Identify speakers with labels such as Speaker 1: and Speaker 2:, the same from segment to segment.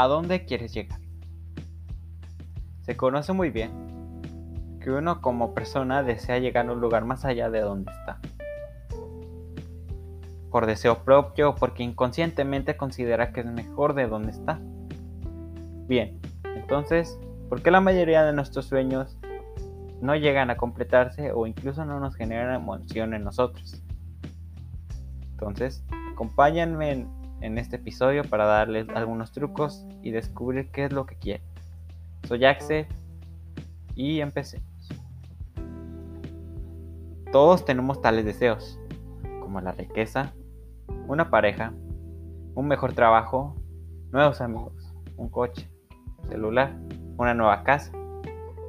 Speaker 1: a dónde quieres llegar. Se conoce muy bien que uno como persona desea llegar a un lugar más allá de donde está. Por deseo propio o porque inconscientemente considera que es mejor de donde está. Bien, entonces, ¿por qué la mayoría de nuestros sueños no llegan a completarse o incluso no nos generan emoción en nosotros? Entonces, acompáñenme en, en este episodio para darles algunos trucos y descubrir qué es lo que quieren. Soy Axel y empecemos. Todos tenemos tales deseos, como la riqueza, una pareja, un mejor trabajo, nuevos amigos, un coche, celular, una nueva casa,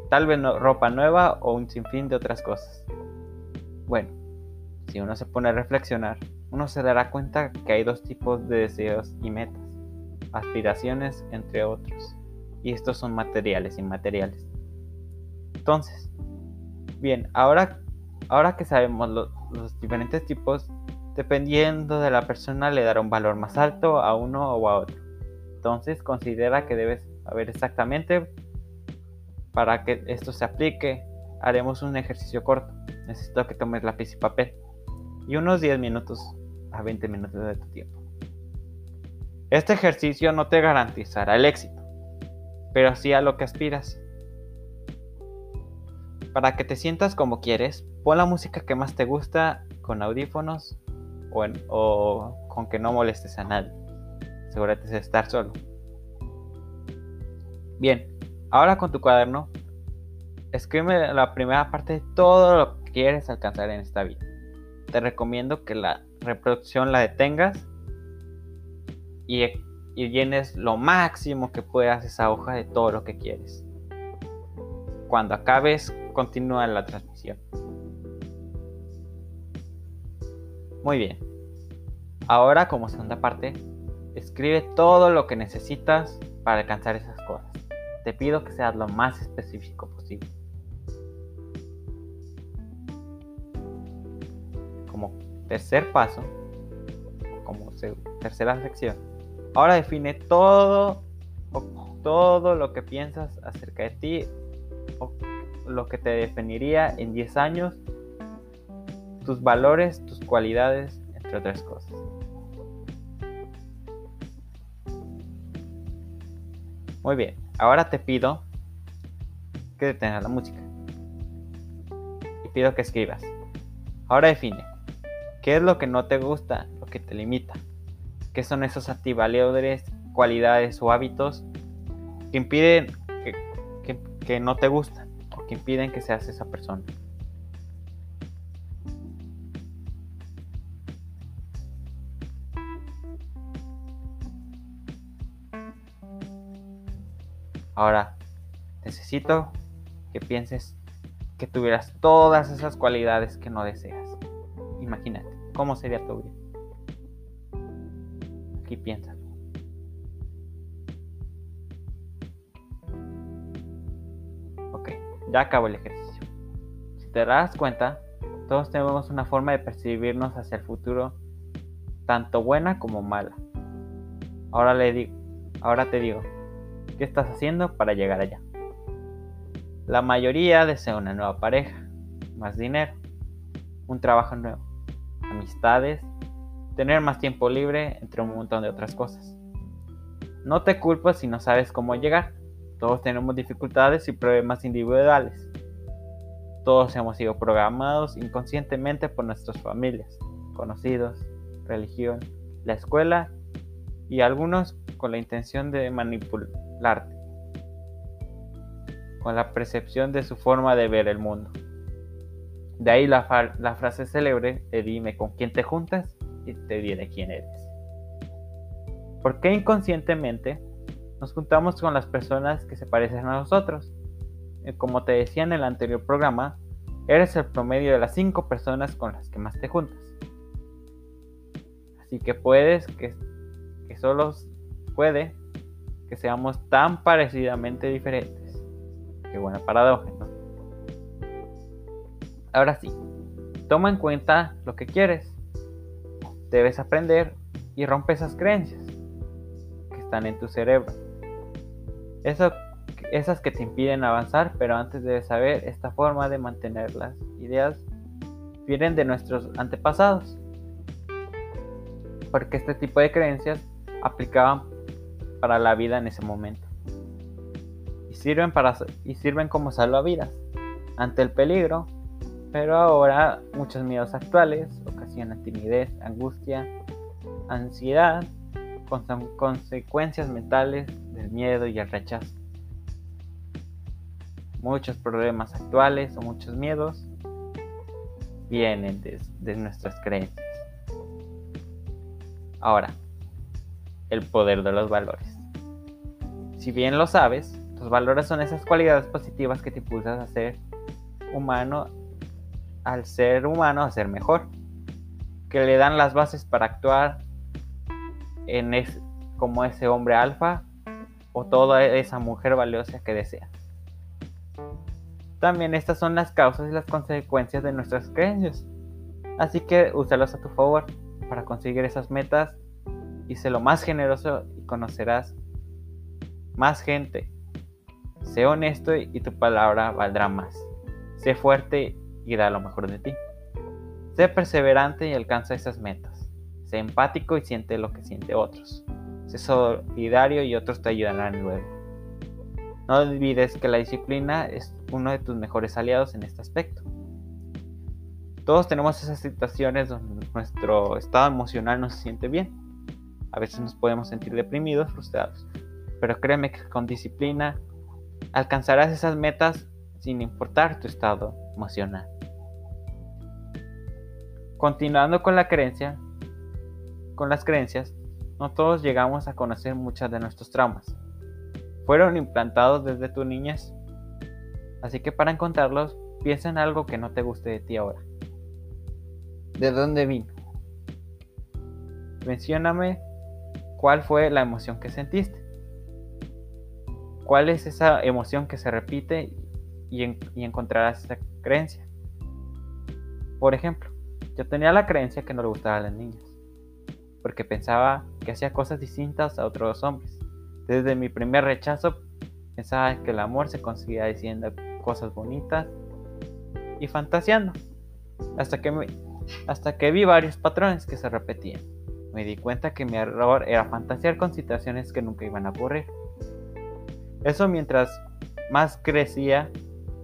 Speaker 1: tal vez ropa nueva o un sinfín de otras cosas. Bueno, si uno se pone a reflexionar, uno se dará cuenta que hay dos tipos de deseos y metas, aspiraciones entre otros, y estos son materiales y inmateriales. Entonces, bien, ahora, ahora que sabemos los diferentes tipos, dependiendo de la persona le dará un valor más alto a uno o a otro. Entonces, considera que debes saber exactamente para que esto se aplique. Haremos un ejercicio corto. Necesito que tomes lápiz y papel y unos 10 minutos a 20 minutos de tu tiempo. Este ejercicio no te garantizará el éxito, pero sí a lo que aspiras. Para que te sientas como quieres, pon la música que más te gusta con audífonos o, con que no molestes a nadie. Asegúrate de estar solo. Bien, ahora con tu cuaderno, escribe la primera parte de todo lo que quieres alcanzar en esta vida. Te recomiendo que la reproducción la detengas y, llenes lo máximo que puedas esa hoja de todo lo que quieres. Cuando acabes, continúa la transmisión. Muy bien. Ahora, como segunda parte, escribe todo lo que necesitas para alcanzar esas cosas. Te pido que seas lo más específico posible. Tercer paso, como tercera sección, ahora define todo, todo lo que piensas acerca de ti lo que te definiría en 10 años, tus valores, tus cualidades, entre otras cosas. Muy bien, ahora te pido que detengas la música. Y pido que escribas. Ahora define. ¿Qué es lo que no te gusta, lo que te limita? ¿Qué son esos activadores, cualidades o hábitos que impiden que, que no te gustan? que impiden que seas esa persona. Ahora, necesito que pienses que tuvieras todas esas cualidades que no deseas. Imagínate, ¿cómo sería tu vida? Aquí piensa. Ya acabó el ejercicio. Si te das cuenta, todos tenemos una forma de percibirnos hacia el futuro, tanto buena como mala. Ahora, le digo, ahora te digo, ¿qué estás haciendo para llegar allá? La mayoría desea una nueva pareja, más dinero, un trabajo nuevo, amistades, tener más tiempo libre, entre un montón de otras cosas. No te culpo si no sabes cómo llegar. Todos tenemos dificultades y problemas individuales. Todos hemos sido programados inconscientemente por nuestras familias, conocidos, religión, la escuela y algunos con la intención de manipularte, con la percepción de su forma de ver el mundo. De ahí la, frase célebre de dime con quién te juntas y te diré quién eres. ¿Por qué inconscientemente nos juntamos con las personas que se parecen a nosotros. Eh, como te decía en el anterior programa, eres el promedio de las 5 personas con las que más te juntas. Así que puedes que, que solo puede que seamos tan parecidamente diferentes. Qué buena paradoja. Ahora sí, toma en cuenta lo que quieres. Debes aprender y rompe esas creencias que están en tu cerebro Eso, esas que te impiden avanzar, pero antes de saber esta forma de mantener las ideas vienen de nuestros antepasados. Porque este tipo de creencias aplicaban para la vida en ese momento. Y sirven, para, y sirven como salvavidas ante el peligro, pero ahora muchos miedos actuales ocasionan timidez, angustia, ansiedad, con consecuencias mentales del miedo y el rechazo. Muchos problemas actuales o muchos miedos vienen de, nuestras creencias. Ahora, el poder de los valores. Si bien lo sabes, los valores son esas cualidades positivas que te impulsan a ser humano, al ser humano a ser mejor, que le dan las bases para actuar en como ese hombre alfa o toda esa mujer valiosa que desea. También estas son las causas y las consecuencias de nuestras creencias. Así que úsalos a tu favor para conseguir esas metas y sé lo más generoso y conocerás más gente. Sé honesto y tu palabra valdrá más. Sé fuerte y da lo mejor de ti. Sé perseverante y alcanza esas metas. Sé empático y siente lo que siente otros. Sé solidario y otros te ayudarán luego. No olvides que la disciplina es uno de tus mejores aliados en este aspecto. Todos tenemos esas situaciones donde nuestro estado emocional no se siente bien. A veces nos podemos sentir deprimidos, frustrados. Pero créeme que con disciplina alcanzarás esas metas sin importar tu estado emocional. Continuando con la creencia, con las creencias, no todos llegamos a conocer muchas de nuestros traumas. Fueron implantados desde tu niñez. Así que para encontrarlos, piensa en algo que no te guste de ti ahora. ¿De dónde vino? Mencióname cuál fue la emoción que sentiste. ¿Cuál es esa emoción que se repite y, encontrarás esa creencia? Por ejemplo, yo tenía la creencia que no le gustaban las niñas porque pensaba que hacía cosas distintas a otros hombres. Desde mi primer rechazo pensaba que el amor se conseguía diciendo cosas bonitas y fantaseando, hasta que, hasta que vi varios patrones que se repetían. Me di cuenta que mi error era fantasear con situaciones que nunca iban a ocurrir. Eso mientras más crecía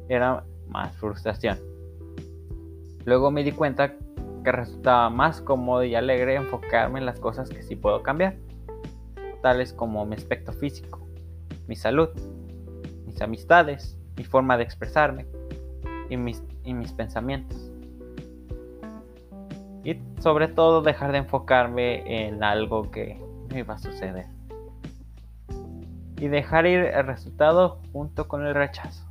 Speaker 1: era más frustración. Luego me di cuenta resultaba más cómodo y alegre enfocarme en las cosas que sí puedo cambiar, tales como mi aspecto físico, mi salud, mis amistades, mi forma de expresarme y mis, y mis pensamientos. Y sobre todo dejar de enfocarme en algo que me iba a suceder. Y dejar ir el resultado junto con el rechazo.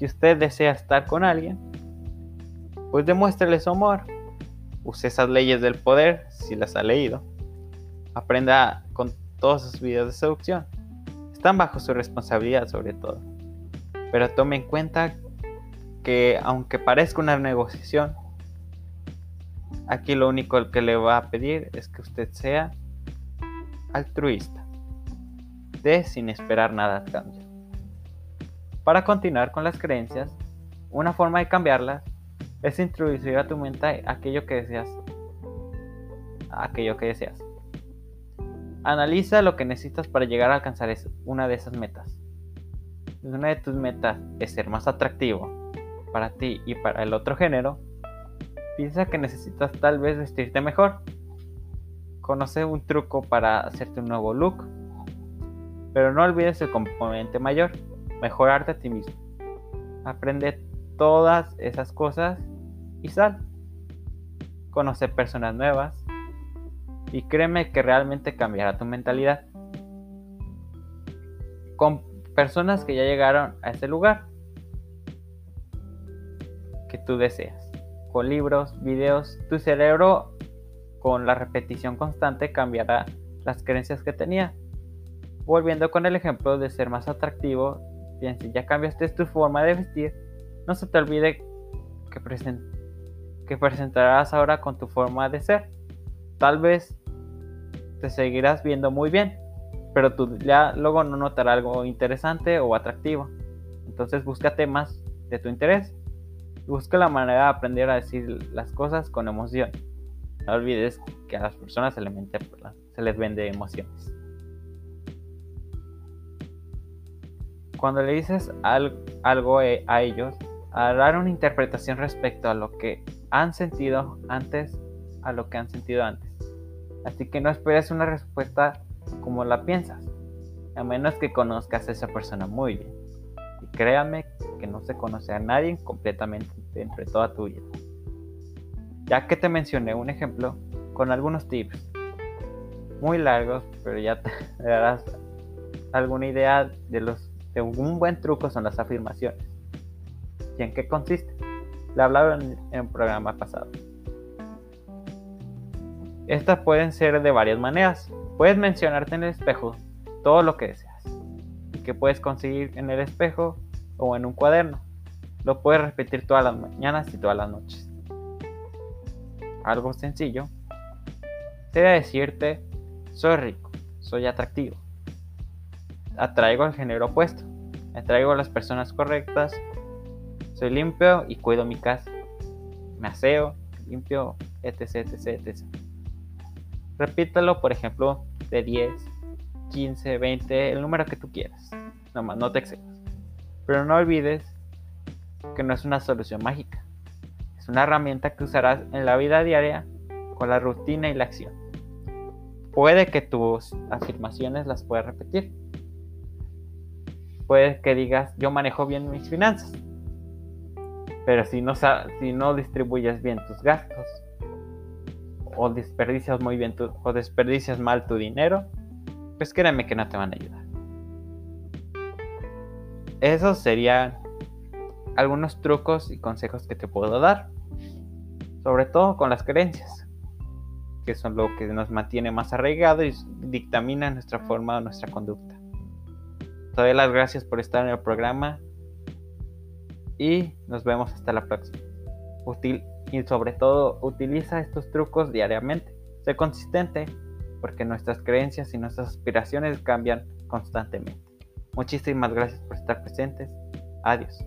Speaker 1: Si usted desea estar con alguien, pues demuéstrele su amor use esas leyes del poder, si las ha leído. Aprenda con todos sus videos de seducción. Están bajo su responsabilidad sobre todo. Pero tome en cuenta que aunque parezca una negociación, aquí lo único que le va a pedir es que usted sea altruista. De sin esperar nada a cambio. Para continuar con las creencias, una forma de cambiarlas es introducir a tu mente aquello que deseas. Aquello que deseas. Analiza lo que necesitas para llegar a alcanzar una de esas metas. Una de tus metas es ser más atractivo para ti y para el otro género, piensa que necesitas tal vez vestirte mejor. Conoce un truco para hacerte un nuevo look. Pero no olvides el componente mayor, mejorarte a ti mismo. Aprende todas esas cosas y sal. Conoce personas nuevas y créeme que realmente cambiará tu mentalidad. Con personas que ya llegaron a ese lugar que tú deseas. Con libros, videos, tu cerebro con la repetición constante cambiará las creencias que tenía. Volviendo con el ejemplo de ser más atractivo, bien, si ya cambiaste tu forma de vestir, no se te olvide que, que presentarás ahora con tu forma de ser. Tal vez te seguirás viendo muy bien, pero tu diálogo no notará algo interesante o atractivo. Entonces busca temas de tu interés busca la manera de aprender a decir las cosas con emoción. No olvides que a las personas se les vende emociones. Cuando le dices algo e, a ellos, dar una interpretación respecto a lo que han sentido antes a lo que han sentido antes. Así que no esperes una respuesta como la piensas, a menos que conozcas a esa persona muy bien. Y créanme que no se conoce a nadie completamente dentro de toda tu vida. Ya que te mencioné un ejemplo con algunos tips muy largos, pero ya te darás alguna idea de los de un buen truco son las afirmaciones. ¿Y en qué consiste? Le hablaba en, en un programa pasado. Estas pueden ser de varias maneras. Puedes mencionarte en el espejo todo lo que deseas y que puedes conseguir en el espejo o en un cuaderno. Lo puedes repetir todas las mañanas y todas las noches. Algo sencillo sería decirte, soy rico, soy atractivo, atraigo al género opuesto, atraigo a las personas correctas, soy limpio y cuido mi casa, me aseo, limpio, etc, etc, etc. Repítalo, por ejemplo, de 10, 15, 20, el número que tú quieras. Nomás, no te excedas. Pero no olvides que no es una solución mágica. Es una herramienta que usarás en la vida diaria con la rutina y la acción. Puede que tus afirmaciones las puedas repetir. Puede que digas, yo manejo bien mis finanzas. Pero si no, si no distribuyes bien tus gastos, o desperdicias muy bien tu, o desperdicias mal tu dinero, pues créeme que no te van a ayudar. Esos serían algunos trucos y consejos que te puedo dar, sobre todo con las creencias, que son lo que nos mantiene más arraigado y dictamina nuestra forma o nuestra conducta. Te doy las gracias por estar en el programa y nos vemos hasta la próxima. Útil y sobre todo utiliza estos trucos diariamente. Sé consistente porque nuestras creencias y nuestras aspiraciones cambian constantemente. Muchísimas gracias por estar presentes. Adiós.